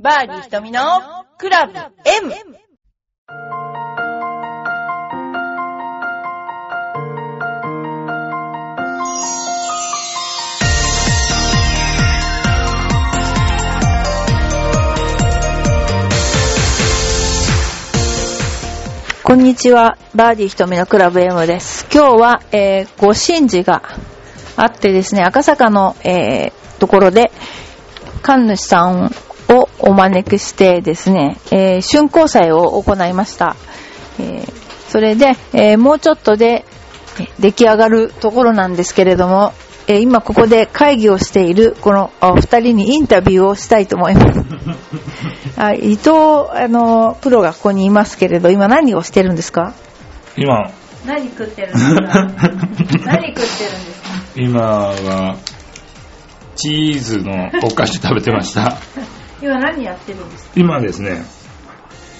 バーディー瞳のクラブ M! こんにちは。バーディー瞳のクラブ M です。今日は、えー、ご神事があってですね、赤坂の、えー、ところで、神主さんお招きしてですね、えー、春光祭を行いました。えー、それで、えー、もうちょっとでえー出来上がるところなんですけれども、えー今ここで会議をしているこのお二人にインタビューをしたいと思います。あ伊藤あのプロがここにいますけれど、今何をしてるんですか？今、何食ってるんですか？何食ってるんですか？今は、チーズのお菓子食べてました。今何やってるんですか？今ですね、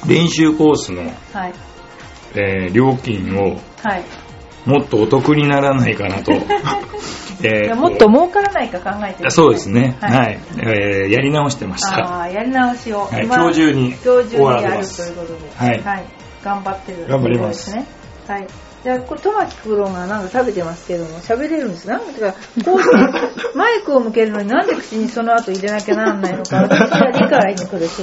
練習コースの、はい。えー料金をはい。もっとお得にならないかなと。えーもっと儲からないか考えてる。そうですね。は。はいいえーやり直してました。ああ、やり直しを。はい今今日中に今日中に終わらせやるということで。はい頑張ってる。頑張りますね。はい。じゃあ、これ、トマキプロがなんか食べてますけども、喋れるんです。なんか、こうして、マイクを向けるのになんで口にその後入れなきゃならないのか、私は理解に苦し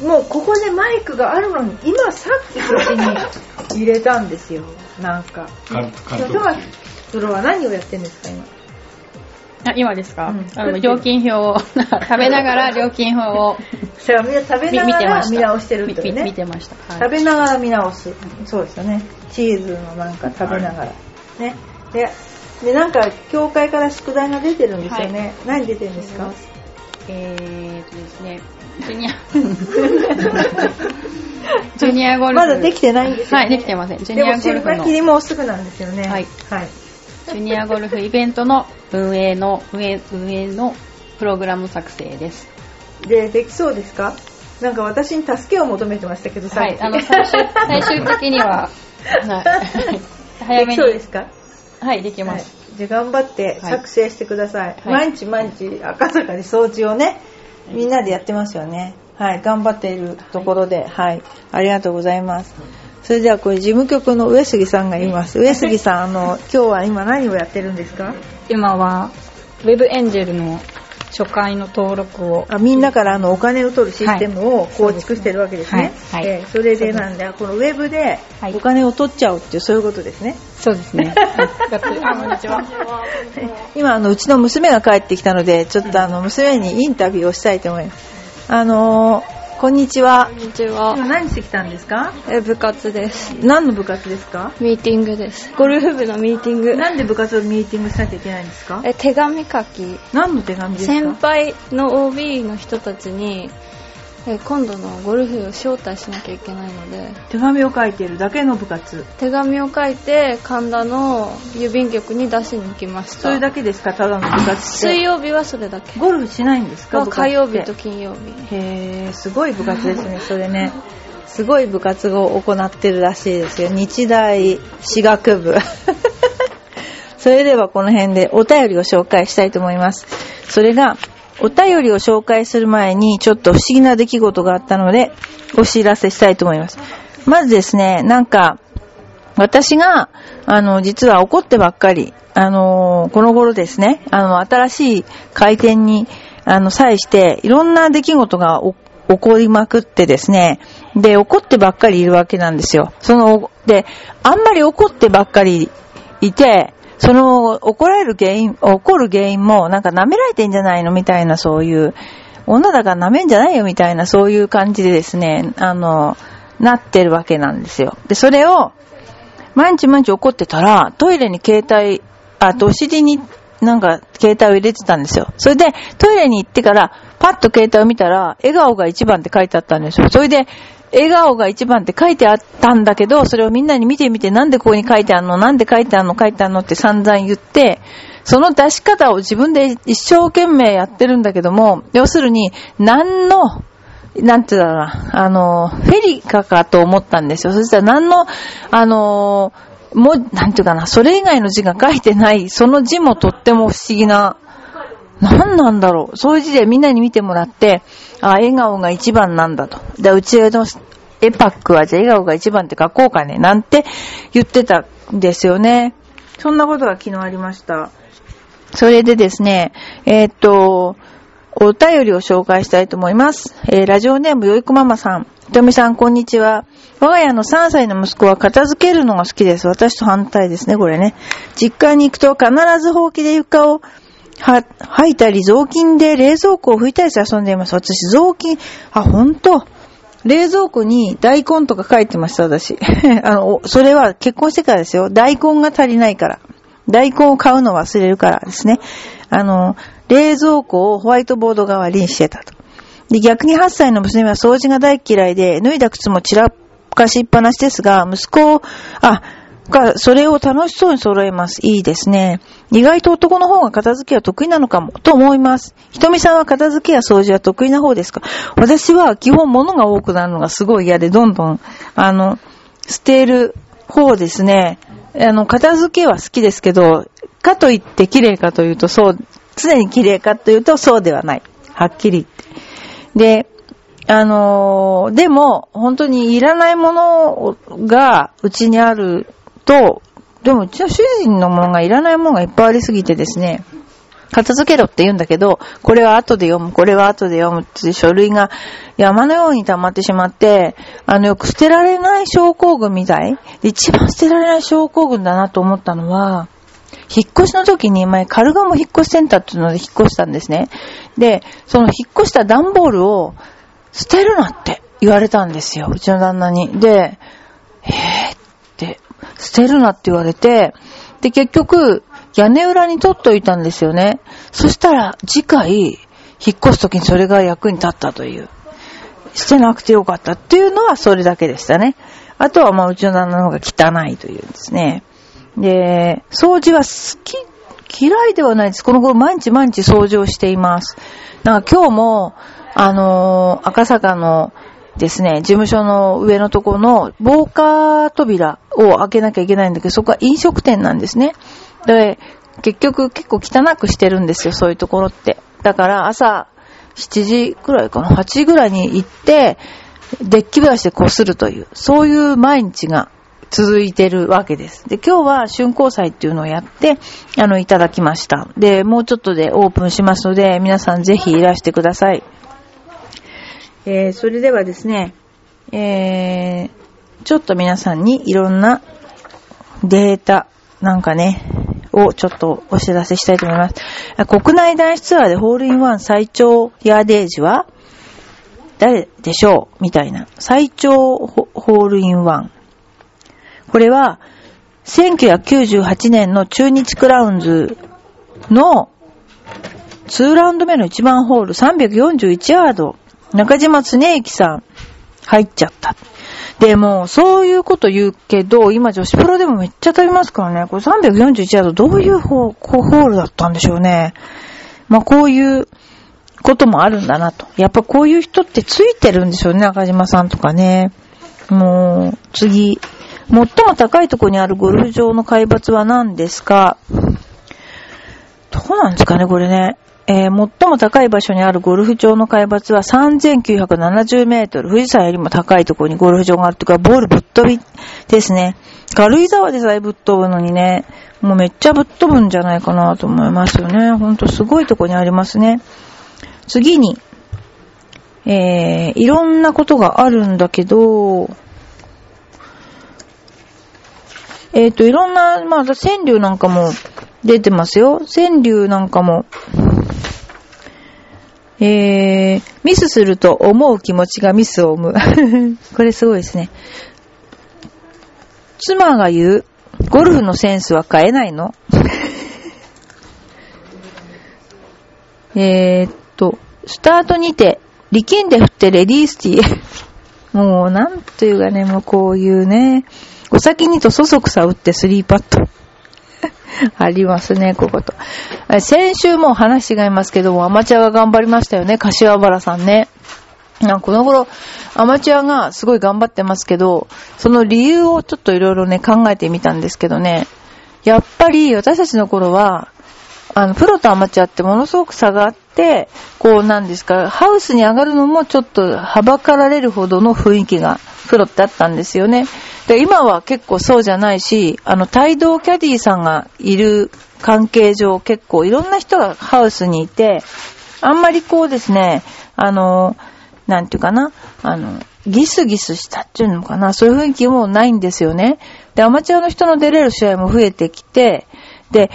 い。もう、ここでマイクがあるのに、今さっき口に入れたんですよ。なんか。マキプロは何をやってるんですか、今？あ今ですか、うんあの料金表を 食べながら料金表を食べみながら見直してるってね。見てました、はい食べながら見直す。そうですよね。チーズのなんか食べながら。ね。で、で、なんか、教会から宿題が出てるんですよね。何出てるんですか？えーとですねジュニア ジュニアゴルフまだできてないんですよ、ね。はいできてませんジュでも、ニアゴルフ締め切りのもうすぐなんですよね。はい。はい。ジュニアゴルフイベントの運営の運営運営のプログラム作成ですで、できそうですか？なんか私に助けを求めてましたけど、さはいあの最終最終的には、はい、早でめにきそうですか？はいできはいます、。じゃあ頑張ってはい作成してください。はい毎日毎日赤坂で掃除をね、みんなでやってますよね。はい。頑張っているところで、はい。ありがとうございます。それではこれ事務局の上杉さんがいます。上杉さん、あの、今日は今何をやってるんですか？今はウェブエンジェルの初回の登録を。あみんなからあのお金を取るシステムを構築してるわけですね。はい。はい。ええそれでなんで、このウェブではい。お金を取っちゃうっていう、そういうことですね。そうですね。あこんにちは。今あのうちの娘が帰ってきたのでちょっとあの娘にインタビューをしたいと思います。あのーこんにちはこんにちは。今何してきたんですか？え部活です。何の部活ですか？ミーティングです。ゴルフ部のミーティング。なんで部活をミーティングしなきゃいけないんですか？え手紙書き。何の手紙ですか？先輩の OB の人たちにえ今度のゴルフを招待しなきゃいけないので手紙を書いているだけの部活。手紙を書いて神田の郵便局に出しに行きました。それだけですか？ただの部活って。水曜日はそれだけ、ゴルフしないんですか？火曜日と金曜日。へえすごい部活ですね。それね。すごい部活を行ってるらしいですよ。日大私学部。それではこの辺でお便りを紹介したいと思います。それがお便りを紹介する前にちょっと不思議な出来事があったのでお知らせしたいと思いますまずですねなんか私が、あの、実は怒ってばっかり、あの、この頃ですね、あの、新しい開店に、あの、際して、いろんな出来事が起こりまくってですね、で、怒ってばっかりいるわけなんですよ。その、で、あんまり怒ってばっかりいて、その、怒られる原因、怒る原因も、なんか舐められてんじゃないのみたいな、そういう、女だから舐めんじゃないよみたいな、そういう感じでですね、あの、なってるわけなんですよ。で、それを、毎日毎日怒ってたら、トイレに携帯、あとお尻になんか携帯を入れてたんですよ。それで、トイレに行ってから、パッと携帯を見たら、笑顔が一番って書いてあったんですよ。それで、笑顔が一番って書いてあったんだけど、それをみんなに見てみて、なんでここに書いてあるの？なんで書いてあるの？書いてあるのって散々言って、その出し方を自分で一生懸命やってるんだけども、要するに、何の、なんて言うんだろうな、あの、フェリカかと思ったんですよ。そしたら何の、あの、もう、なんていうかな、それ以外の字が書いてない、その字もとっても不思議な、何なんだろう。そういう字でみんなに見てもらって、あ、笑顔が一番なんだと。で、うちのエパックはじゃあ笑顔が一番って書こうかね、なんて言ってたんですよね。そんなことが昨日ありました。それでですね、えーっと、お便りを紹介したいと思います。えーラジオネームよいこママさん。ひとみさん、こんにちは。我が家の3歳の息子は片付けるのが好きです。私と反対ですね、これね。実家に行くと必ずほうきで床をは、吐いたり、雑巾で冷蔵庫を拭いたりして遊んでいます。私、雑巾、あ、ほんと冷蔵庫に大根とか書いてました、私。あの、それは結婚してからですよ。大根が足りないから。大根を買うの忘れるからですね。あの、冷蔵庫をホワイトボード代わりにしてたと。で、逆に8歳の娘は掃除が大嫌いで、脱いだ靴も散らかしっぱなしですが、息子を、あ、が、それを楽しそうに揃えます。いいですね。意外と男の方が片付けは得意なのかも、と思います。ひとみさんは片付けや掃除は得意な方ですか？私は基本物が多くなるのがすごい嫌で、どんどん、あの、捨てる方ですね。あの、片付けは好きですけど、かといって綺麗かというと、そう、常に綺麗かというと、そうではない。はっきり言って。で、あのーでも、本当にいらないものがうちにあると、でもうちの主人のものがいらないものがいっぱいありすぎてですね、片付けろって言うんだけど、これは後で読む、これは後で読むって書類が山のように溜まってしまって、あのよく捨てられない症候群みたいで一番捨てられない症候群だなと思ったのは、引っ越しの時に前カルガモ引っ越しセンターっていうので引っ越したんですね。で、その引っ越した段ボールを捨てるなって言われたんですよ、うちの旦那に。で、えー、捨てるなって言われて、で、結局、屋根裏に取っといたんですよね。そしたら、次回、引っ越す時にそれが役に立ったという。捨てなくてよかったっていうのはそれだけでしたね。あとは、まあ、うちの旦那の方が汚いというんですね。で、掃除は好き、嫌いではないです。この頃毎日毎日掃除をしています。なんか今日も、あのー赤坂のですね、事務所の上のとこの防火扉を開けなきゃいけないんだけど、そこは飲食店なんですね。で、結局結構汚くしてるんですよ、そういうところって。だから朝7時くらいかな、8時ぐらいに行って、デッキブラシでこするという、そういう毎日が続いてるわけです。で、今日は春光祭っていうのをやって、あの、いただきました。で、もうちょっとでオープンしますので、皆さんぜひいらしてください。えー、それではですね、えー、ちょっと皆さんにいろんなデータなんかね、をちょっとお知らせしたいと思います。国内男子ツアーでホールインワン最長ヤーデージは誰でしょう？みたいな。最長ホホールインワン。これは、1998年の中日クラウンズの2ラウンド目の1番ホール341ヤード。中島恒之さん、入っちゃった。でも、そういうこと言うけど、今女子プロでもめっちゃ飛びますからね。これ341ヤードどういうホホールだったんでしょうね。まあ、こういうこともあるんだなと。やっぱこういう人ってついてるんでしょうね、中島さんとかね。もう、次。最も高いとこにあるゴルフ場の海抜は何ですか？どうなんですかね、これね。えー最も高い場所にあるゴルフ場の海抜は3970メートル。富士山よりも高いところにゴルフ場があるというか、ボールぶっ飛びですね。軽井沢でさえぶっ飛ぶのにね、もうめっちゃぶっ飛ぶんじゃないかなと思いますよね。ほんとすごいとこにありますね。次に、えー、いろんなことがあるんだけど、えっ、と、いろんな、まあ、川柳なんかも出てますよ。川柳なんかも、えー、ミスすると思う気持ちがミスを生む。これすごいですね。妻が言う、ゴルフのセンスは変えないの？えっと、スタートにて、力んで振ってレディースティー。もう、なんというかね、もうこういうね、お先にとそそくさ打ってスリーパット。ありますね、ここと。先週も話違いますけども、アマチュアが頑張りましたよね、柏原さんね。なんこの頃、アマチュアがすごい頑張ってますけど、その理由をちょっといろいろね、考えてみたんですけどね、やっぱり私たちの頃は、あの、プロとアマチュアってものすごく差があって、こうなんですか、ハウスに上がるのもちょっとはばかられるほどの雰囲気がプロってあったんですよね。で、今は結構そうじゃないし、あの、帯同キャディーさんがいる関係上結構いろんな人がハウスにいて、あんまりこうですね、あの、なんていうかな、あの、ギスギスしたっていうのかな、そういう雰囲気もないんですよね。で、アマチュアの人の出れる試合も増えてきて、で、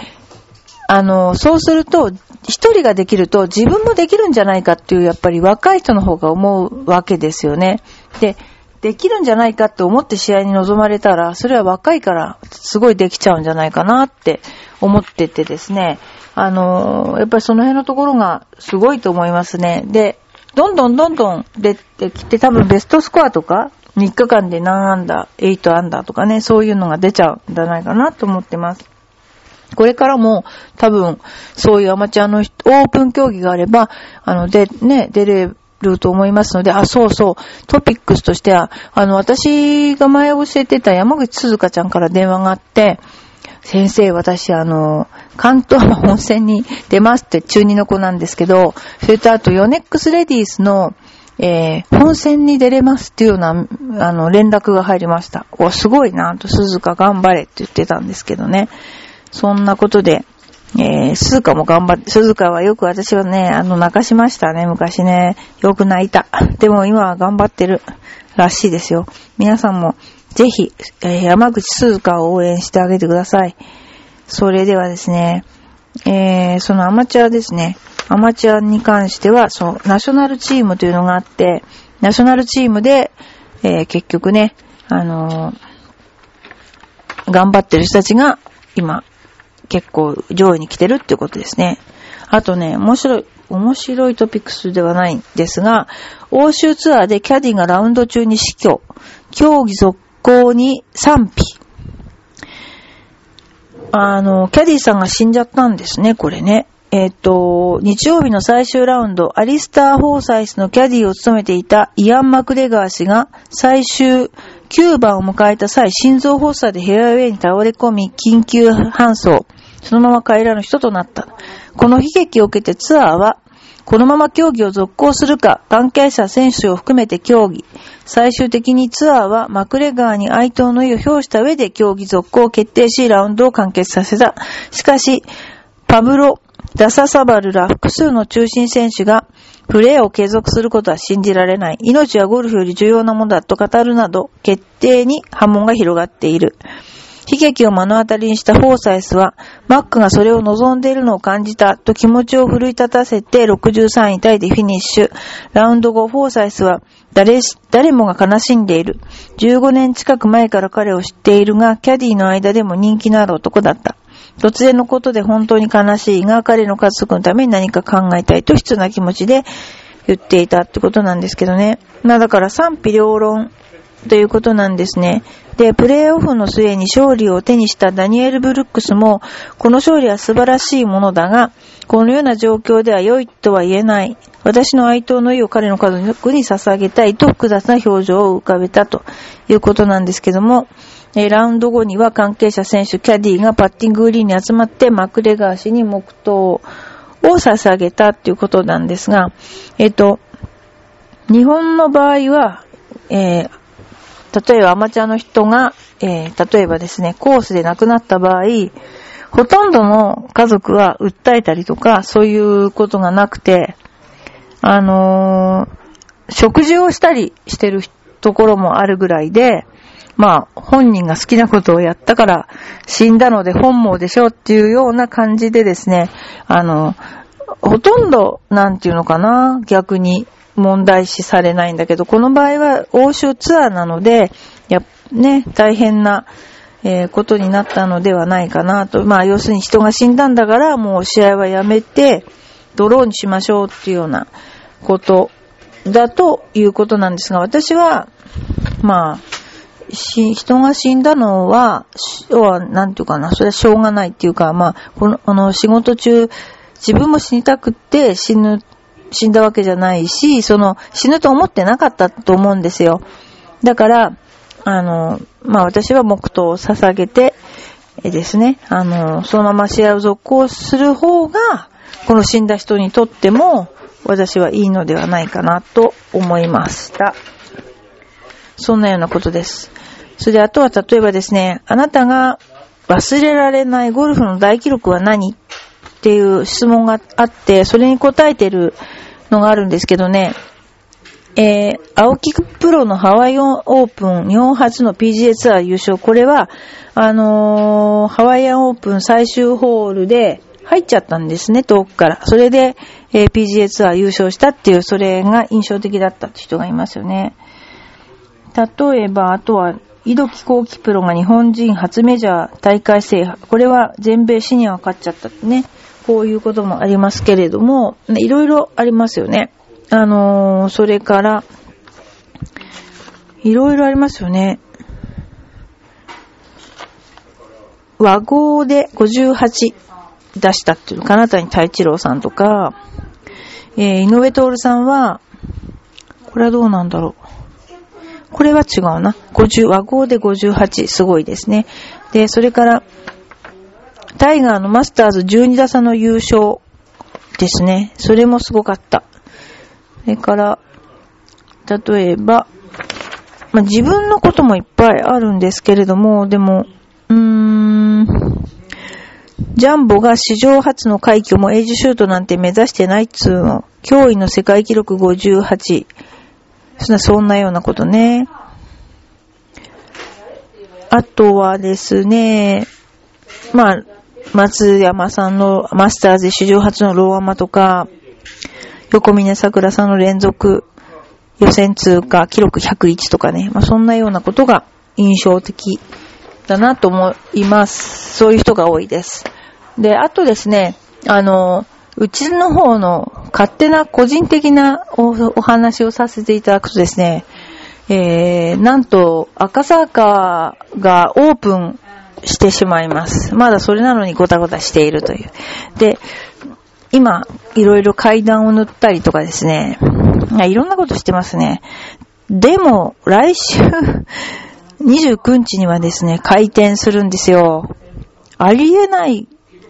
あの、そうすると、一人ができると自分もできるんじゃないかっていう、やっぱり若い人の方が思うわけですよね。で、できるんじゃないかって思って試合に臨まれたら、それは若いからすごいできちゃうんじゃないかなって思っててですね。あの、やっぱりその辺のところがすごいと思いますね。で、どんどんどんどん出てきて、多分ベストスコアとか、3日間で何アンダー、8アンダーとかね、そういうのが出ちゃうんじゃないかなと思ってます。これからも多分そういうアマチュアのオープン競技があれば、あの、で、ね、出れると思いますので、あ、そうそう、トピックスとしては、あの、私が前教えてた山口鈴香ちゃんから電話があって、先生、私、あの、関東の本戦に出ますって中2の子なんですけど、それとあと、ヨネックスレディースの、えー、本戦に出れますっていうような、あの、連絡が入りました。お、すごいな、と、鈴鹿頑張れって言ってたんですけどね。そんなことで、えー、鈴鹿も頑張って、鈴鹿はよく私はね、あの、泣かしましたね、昔ね。よく泣いた。でも今は頑張ってるらしいですよ。皆さんも、ぜひ、えー、山口鈴鹿を応援してあげてください。それではですね、えー、そのアマチュアですね。アマチュアに関しては、そう、ナショナルチームというのがあって、ナショナルチームで、えー、結局ね、あのー頑張ってる人たちが、今、結構上位に来てるっていうことですね。あとね、面白い、面白いトピックスではないんですが、欧州ツアーでキャディがラウンド中に死去、競技続行に賛否。あの、キャディさんが死んじゃったんですね、これね。えっ、と、日曜日の最終ラウンド、アリスター・ホーサイスのキャディを務めていたイアン・マクレガー氏が最終9番を迎えた際、心臓発作でヘアウェイに倒れ込み、緊急搬送。そのまま帰らぬ人となった。この悲劇を受けてツアーは、このまま競技を続行するか、関係者選手を含めて協議。最終的にツアーはマクレガーに哀悼の意を表した上で競技続行を決定し、ラウンドを完結させた。しかし、パブロ・ダササバルら複数の中心選手が、プレーを継続することは信じられない。命はゴルフより重要なものだと語るなど、決定に波紋が広がっている。悲劇を目の当たりにしたフォーサイスは、マックがそれを望んでいるのを感じたと気持ちを奮い立たせて63位タイでフィニッシュ。ラウンド後、フォーサイスは誰、誰もが悲しんでいる。15年近く前から彼を知っているが、キャディの間でも人気のある男だった。突然のことで本当に悲しいが、彼の家族のために何か考えたいと必要な気持ちで言っていたってことなんですけどね。まあだから賛否両論ということなんですね。で、プレーオフの末に勝利を手にしたダニエル・ブルックスも、この勝利は素晴らしいものだが、このような状況では良いとは言えない。私の哀悼の意を彼の家族に捧げたいと複雑な表情を浮かべたということなんですけども、えラウンド後には関係者選手、キャディがパッティンググリーンに集まってマクレガー氏に黙祷を捧げたっていうことなんですが、えっ、と、日本の場合は、えー例えばアマチュアの人が、えー例えばですね、コースで亡くなった場合、ほとんどの家族は訴えたりとか、そういうことがなくて、あのー食事をしたりしてるところもあるぐらいで、まあ、本人が好きなことをやったから死んだので本望でしょっていうような感じでですね、あの、ほとんど、なんていうのかな、逆に問題視されないんだけど、この場合は欧州ツアーなので、や、ね、大変な、えーことになったのではないかなと。まあ、要するに人が死んだんだから、もう試合はやめて、ドローにしましょうっていうようなことだということなんですが、私は、まあ、し、人が死んだのは、しは、なんていうかな、それはしょうがないっていうか、まあ、この、この仕事中、自分も死にたくって死ぬ、死んだわけじゃないし、その、死ぬと思ってなかったと思うんですよ。だから、あの、まあ私は黙祷を捧げて、えですね、あの、そのまま試合を続行する方が、この死んだ人にとっても、私はいいのではないかなと思いました。そんなようなことです。それであとは例えばですね、あなたが忘れられないゴルフの大記録は何？っていう質問があって、それに答えてるのがあるんですけどね、えー、青木プロのハワイオンオープン日本初の PGA ツアー優勝。これは、あのーハワイアンオープン最終ホールで入っちゃったんですね、遠くから。それで、えー PGA ツアー優勝したっていう、それが印象的だったって人がいますよね。例えば、あとは、井戸木幸喜プロが日本人初メジャー大会制覇。これは全米シニアが勝っちゃったってね。こういうこともありますけれども、いろいろありますよね。あのーそれから、いろいろありますよね。和合で58出したっていう、金谷太一郎さんとか、えー井上徹さんは、これはどうなんだろう。これは違うな。50、和合で58、すごいですね。で、それから、タイガーのマスターズ12打差の優勝ですね。それもすごかった。それから、例えば、まあ、自分のこともいっぱいあるんですけれども、でも、うーん、ジャンボが史上初の快挙もエイジシュートなんて目指してないっつうの。驚異の世界記録58。そんな、そんなようなことね。あとはですね、まあ、松山さんのマスターズ史上初のローアマとか、横峰桜さんの連続予選通過記録101とかね、まあ、そんなようなことが印象的だなと思います。そういう人が多いです。で、あとですね、あの、うちの方の勝手な個人的なお話をさせていただくとですね、えー、なんと赤坂がオープンしてしまいます。まだそれなのにごたごたしているという。で、今、いろいろ階段を塗ったりとかですね、いろんなことしてますね。でも、来週、29日にはですね、開店するんですよ。ありえない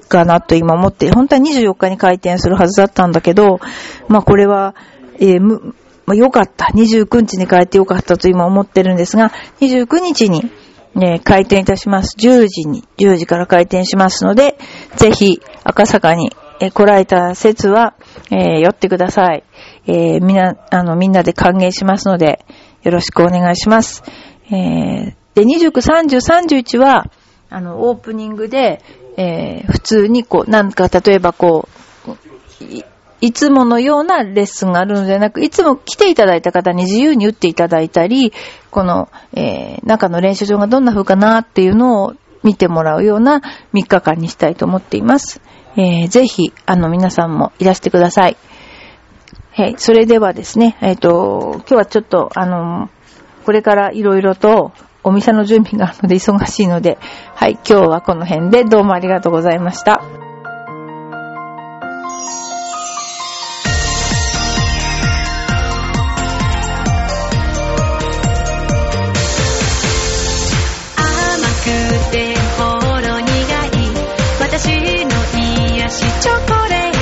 かなと今思って、本当は24日に開店するはずだったんだけど、まあこれは、えーむ、まあよかった。29日に帰ってよかったと今思ってるんですが、29日に、えー開店いたします。10時に、10時から開店しますので、ぜひ赤坂に、えー来られた説は、えー寄ってください。えーみな、あの、みんなで歓迎しますので、よろしくお願いします。えで、29、30、31は、あの、オープニングで、え普通にこう、なんか、例えばこう、いつものようなレッスンがあるのではなく、いつも来ていただいた方に自由に打っていただいたり、この、えー中の練習場がどんな風かなっていうのを見てもらうような3日間にしたいと思っています。えーぜひ、あの、皆さんもいらしてください。はい、それではですね、えっ、と、今日はちょっと、あの、これからいろいろとお店の準備があるので忙しいので、はい、今日はこの辺でどうもありがとうございました。しチョコレート